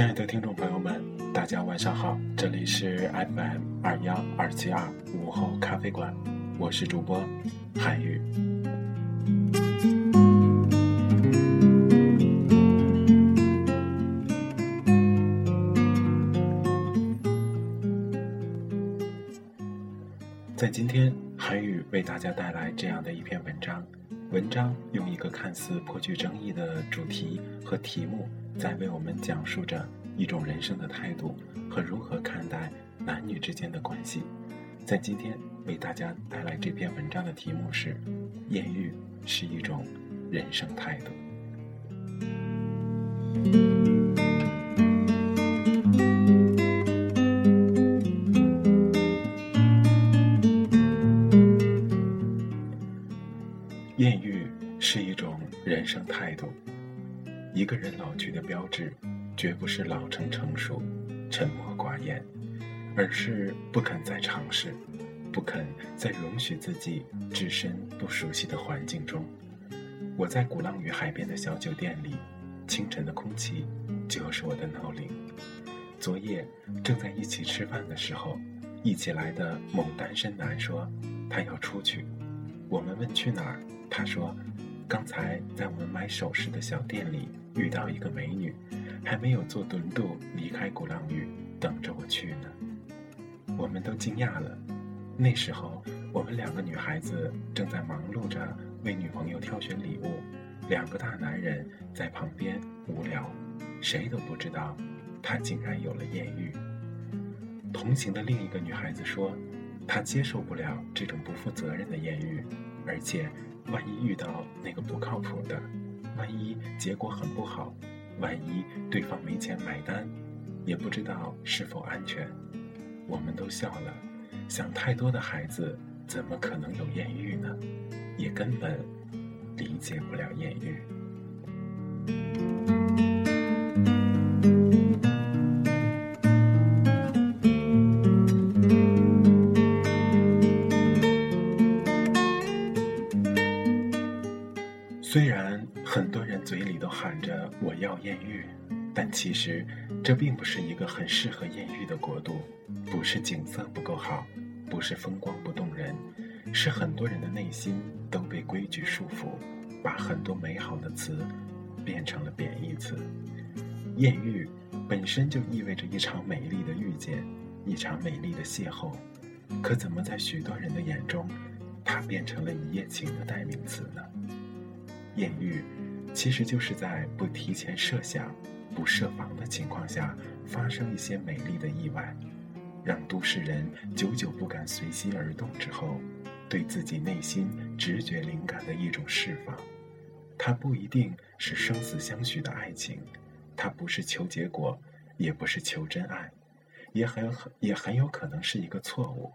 亲爱的听众朋友们，大家晚上好，这里是 FM 二幺二七二午后咖啡馆，我是主播韩宇。在今天，韩宇为大家带来这样的一篇文章。文章用一个看似颇具争议的主题和题目，在为我们讲述着一种人生的态度和如何看待男女之间的关系。在今天为大家带来这篇文章的题目是：艳遇是一种人生态度。个人老去的标志，绝不是老成成熟、沉默寡言，而是不肯再尝试，不肯再容许自己置身不熟悉的环境中。我在鼓浪屿海边的小酒店里，清晨的空气就是我的闹铃。昨夜正在一起吃饭的时候，一起来的某单身男说，他要出去。我们问去哪儿？他说：“刚才在我们买首饰的小店里遇到一个美女，还没有坐轮渡离开鼓浪屿，等着我去呢。”我们都惊讶了。那时候，我们两个女孩子正在忙碌着为女朋友挑选礼物，两个大男人在旁边无聊，谁都不知道他竟然有了艳遇。同行的另一个女孩子说。她接受不了这种不负责任的艳遇，而且万一遇到那个不靠谱的，万一结果很不好，万一对方没钱买单，也不知道是否安全。我们都笑了，想太多的孩子怎么可能有艳遇呢？也根本理解不了艳遇。这并不是一个很适合艳遇的国度。不是景色不够好，不是风光不动人，是很多人的内心都被规矩束缚，把很多美好的词变成了贬义词。艳遇本身就意味着一场美丽的遇见，一场美丽的邂逅，可怎么在许多人的眼中，它变成了一夜情的代名词呢？艳遇，其实就是在不提前设想、不设防的情况下，发生一些美丽的意外，让都市人久久不敢随心而动之后，对自己内心直觉灵感的一种释放。它不一定是生死相许的爱情，它不是求结果，也不是求真爱，也很很也很有可能是一个错误。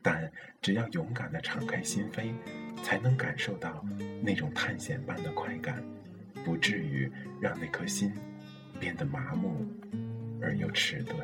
但只要勇敢地敞开心扉，才能感受到那种探险般的快感，不至于让那颗心变得麻木而又迟钝。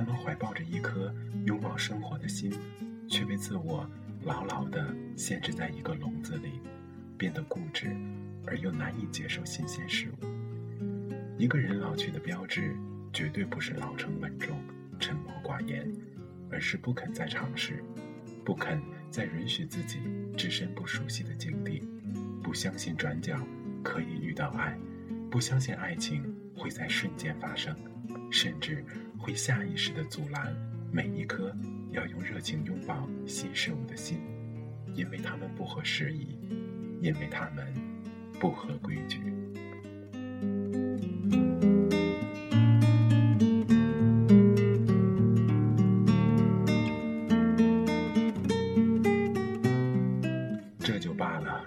他们怀抱着一颗拥抱生活的心，却被自我牢牢地限制在一个笼子里，变得固执，而又难以接受新鲜事物。一个人老去的标志，绝对不是老成稳重、沉默寡言，而是不肯再尝试，不肯再允许自己置身不熟悉的境地，不相信转角。可以遇到爱，不相信爱情会在瞬间发生，甚至会下意识地阻拦每一颗要用热情拥抱新事物的心，因为他们不合时宜，因为他们不合规矩。这就罢了，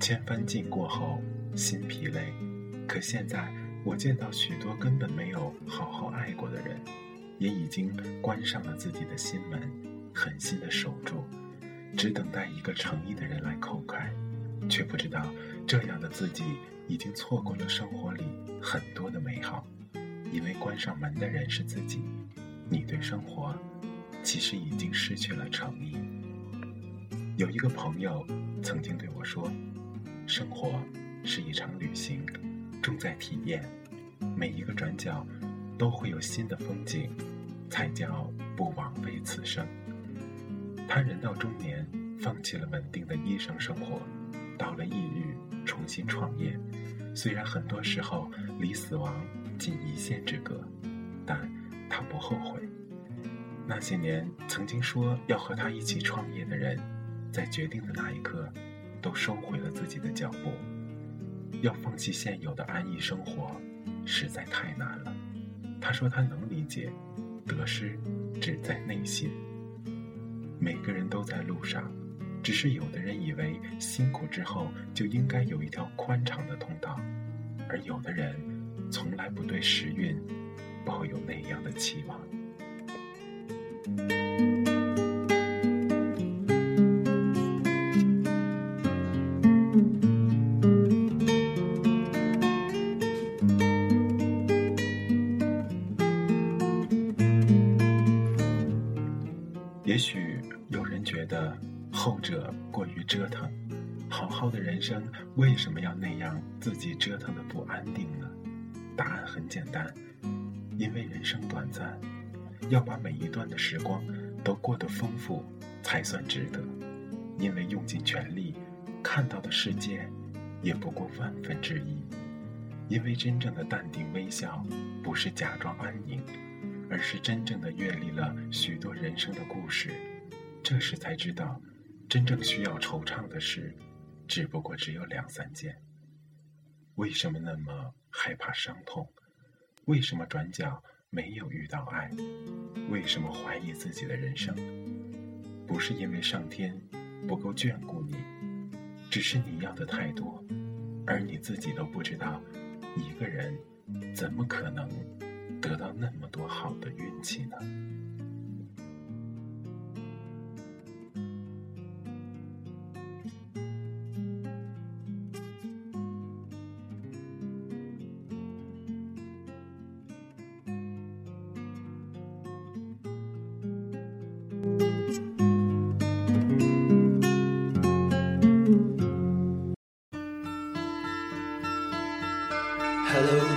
千帆尽过后。心疲累，可现在我见到许多根本没有好好爱过的人，也已经关上了自己的心门，狠心的守住，只等待一个诚意的人来叩开，却不知道这样的自己已经错过了生活里很多的美好，因为关上门的人是自己，你对生活其实已经失去了诚意。有一个朋友曾经对我说，生活。是一场旅行，重在体验。每一个转角都会有新的风景，才叫不枉费此生。他人到中年，放弃了稳定的医生生活，到了抑郁重新创业。虽然很多时候离死亡仅一线之隔，但他不后悔。那些年曾经说要和他一起创业的人，在决定的那一刻，都收回了自己的脚步。要放弃现有的安逸生活，实在太难了。他说他能理解，得失只在内心。每个人都在路上，只是有的人以为辛苦之后就应该有一条宽敞的通道，而有的人从来不对时运抱有那样的期望。自己折腾的不安定呢？答案很简单，因为人生短暂，要把每一段的时光都过得丰富才算值得。因为用尽全力看到的世界也不过万分之一。因为真正的淡定微笑不是假装安宁。而是真正的阅历了许多人生的故事，这时才知道，真正需要惆怅的事，只不过只有两三件。为什么那么害怕伤痛？为什么转角没有遇到爱？为什么怀疑自己的人生？不是因为上天不够眷顾你，只是你要的太多，而你自己都不知道，一个人怎么可能？得到那么多好的运气呢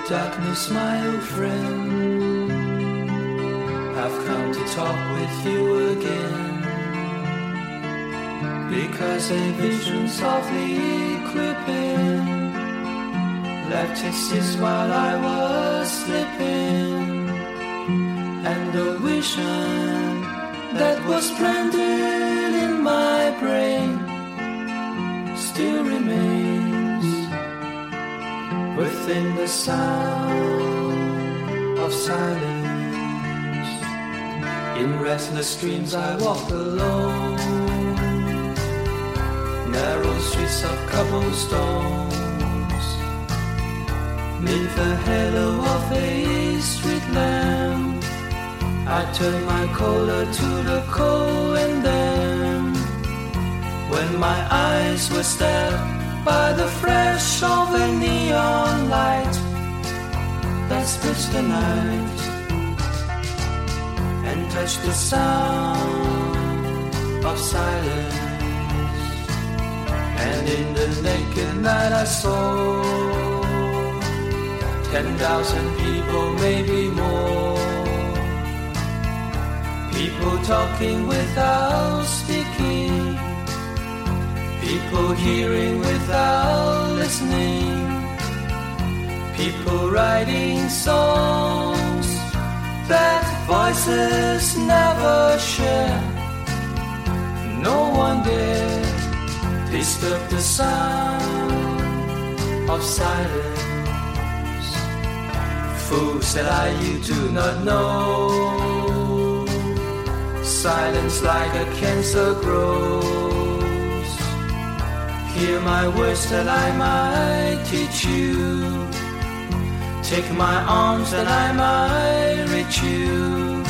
darkness, my old friend. I've come to talk with you again. Because a vision softly creeping left its seeds while I was sleeping. And the vision that was planted in my brain still remains within the sound of silence. In restless dreams, I walk alone. Narrow streets of cobblestones. Neath the halo of a street lamp, I turn my collar to the cold and then, when my eyes were stabbed by the flash of a neon light that splits the night and touch the sound of silence. And in the naked night I saw ten thousand people, maybe more. People talking without speaking. People hearing without listening. People writing songs that voices never share. No one dare disturb the sound of silence. Fool said I, you do not know. Silence like a cancer grows. Hear my words that I might teach you. Take my arms that I might reach you.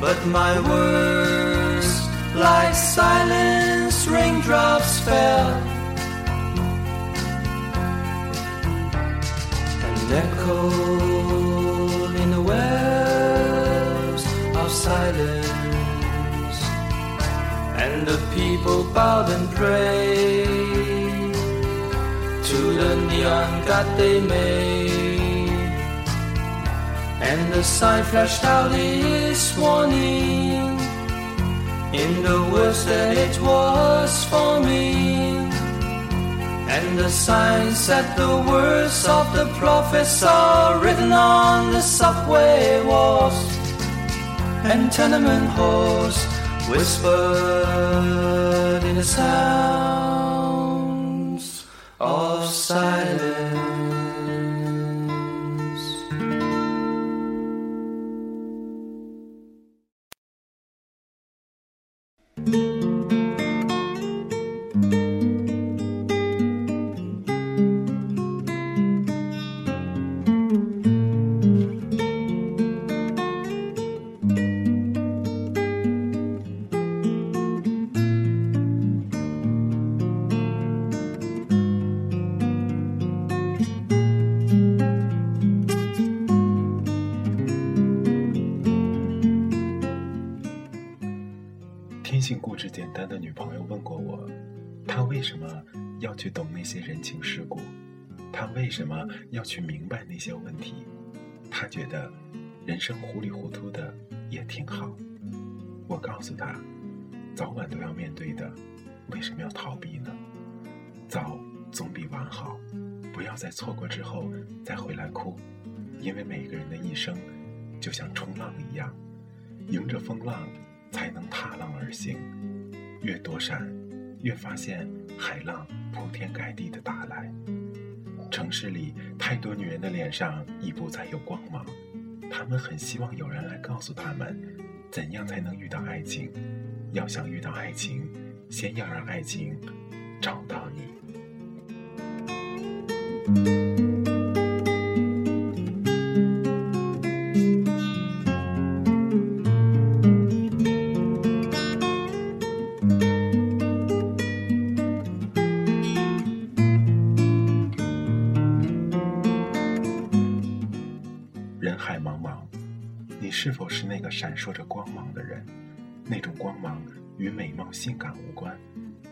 But my words, like silence, raindrops fell. And echoed in the wells of silence. And the people bowed and prayed to the neon god they made. And the sign flashed out its warning in the words that it was for me. And the sign said the words of the prophets are written on the subway walls and tenement halls whispered in the sounds of silence. 为什么要去明白那些问题？他觉得人生糊里糊涂的也挺好。我告诉他，早晚都要面对的，为什么要逃避呢？早总比晚好，不要在错过之后再回来哭，因为每个人的一生就像冲浪一样，迎着风浪。才能踏浪而行，越躲闪，越发现海浪铺天盖地的打来。城市里太多女人的脸上已不再有光芒，她们很希望有人来告诉她们，怎样才能遇到爱情。要想遇到爱情，先要让爱情找到你。海茫茫，你是否是那个闪烁着光芒的人？那种光芒与美貌、性感无关，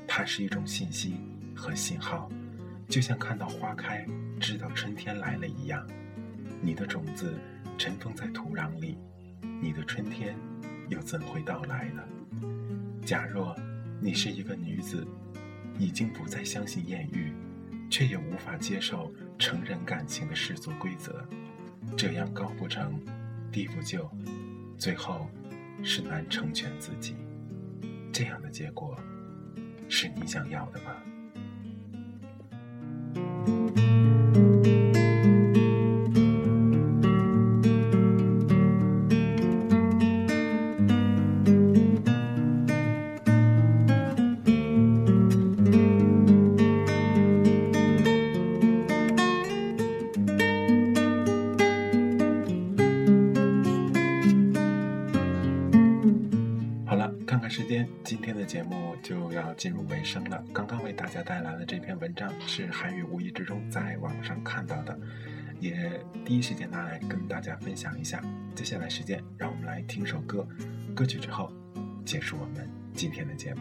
它是一种信息和信号，就像看到花开，知道春天来了一样。你的种子尘封在土壤里，你的春天又怎会到来呢？假若你是一个女子，已经不再相信艳遇，却也无法接受成人感情的世俗规则。这样高不成，低不就，最后是难成全自己。这样的结果，是你想要的吗？是韩语无意之中在网上看到的，也第一时间拿来跟大家分享一下。接下来时间，让我们来听首歌，歌曲之后结束我们今天的节目。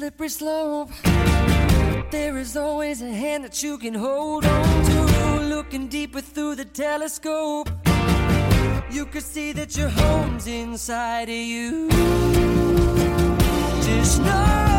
slippery slope. There is always a hand that you can hold on to. Looking deeper through the telescope, you could see that your home's inside of you. Just know